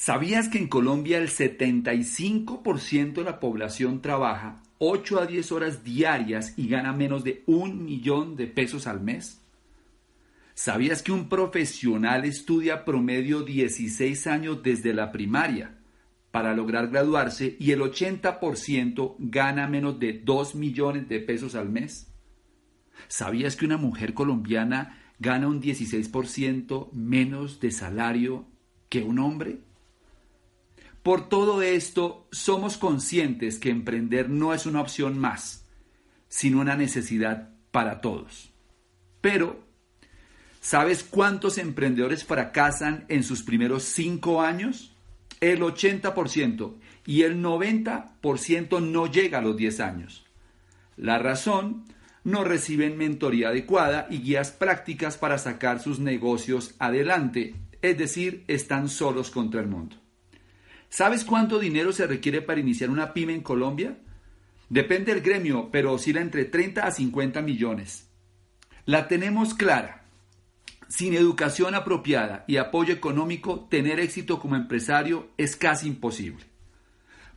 ¿Sabías que en Colombia el 75% de la población trabaja 8 a 10 horas diarias y gana menos de un millón de pesos al mes? ¿Sabías que un profesional estudia promedio 16 años desde la primaria para lograr graduarse y el 80% gana menos de 2 millones de pesos al mes? ¿Sabías que una mujer colombiana gana un 16% menos de salario que un hombre? Por todo esto, somos conscientes que emprender no es una opción más, sino una necesidad para todos. Pero, ¿sabes cuántos emprendedores fracasan en sus primeros cinco años? El 80% y el 90% no llega a los 10 años. La razón, no reciben mentoría adecuada y guías prácticas para sacar sus negocios adelante, es decir, están solos contra el mundo. ¿Sabes cuánto dinero se requiere para iniciar una pyme en Colombia? Depende del gremio, pero oscila entre 30 a 50 millones. La tenemos clara. Sin educación apropiada y apoyo económico, tener éxito como empresario es casi imposible.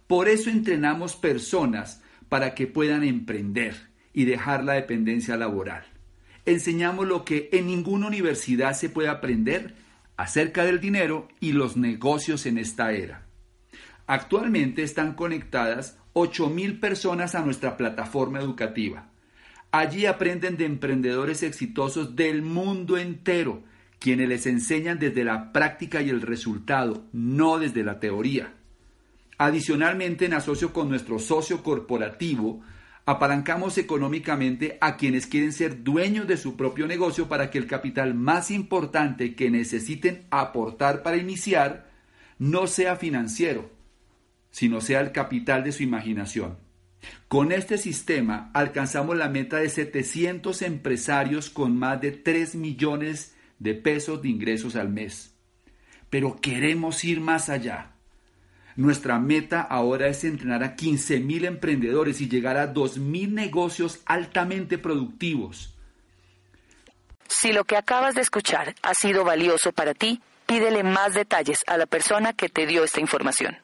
Por eso entrenamos personas para que puedan emprender y dejar la dependencia laboral. Enseñamos lo que en ninguna universidad se puede aprender acerca del dinero y los negocios en esta era. Actualmente están conectadas 8.000 personas a nuestra plataforma educativa. Allí aprenden de emprendedores exitosos del mundo entero, quienes les enseñan desde la práctica y el resultado, no desde la teoría. Adicionalmente, en asocio con nuestro socio corporativo, apalancamos económicamente a quienes quieren ser dueños de su propio negocio para que el capital más importante que necesiten aportar para iniciar no sea financiero, sino sea el capital de su imaginación. Con este sistema alcanzamos la meta de 700 empresarios con más de 3 millones de pesos de ingresos al mes. Pero queremos ir más allá. Nuestra meta ahora es entrenar a 15.000 emprendedores y llegar a 2.000 negocios altamente productivos. Si lo que acabas de escuchar ha sido valioso para ti, pídele más detalles a la persona que te dio esta información.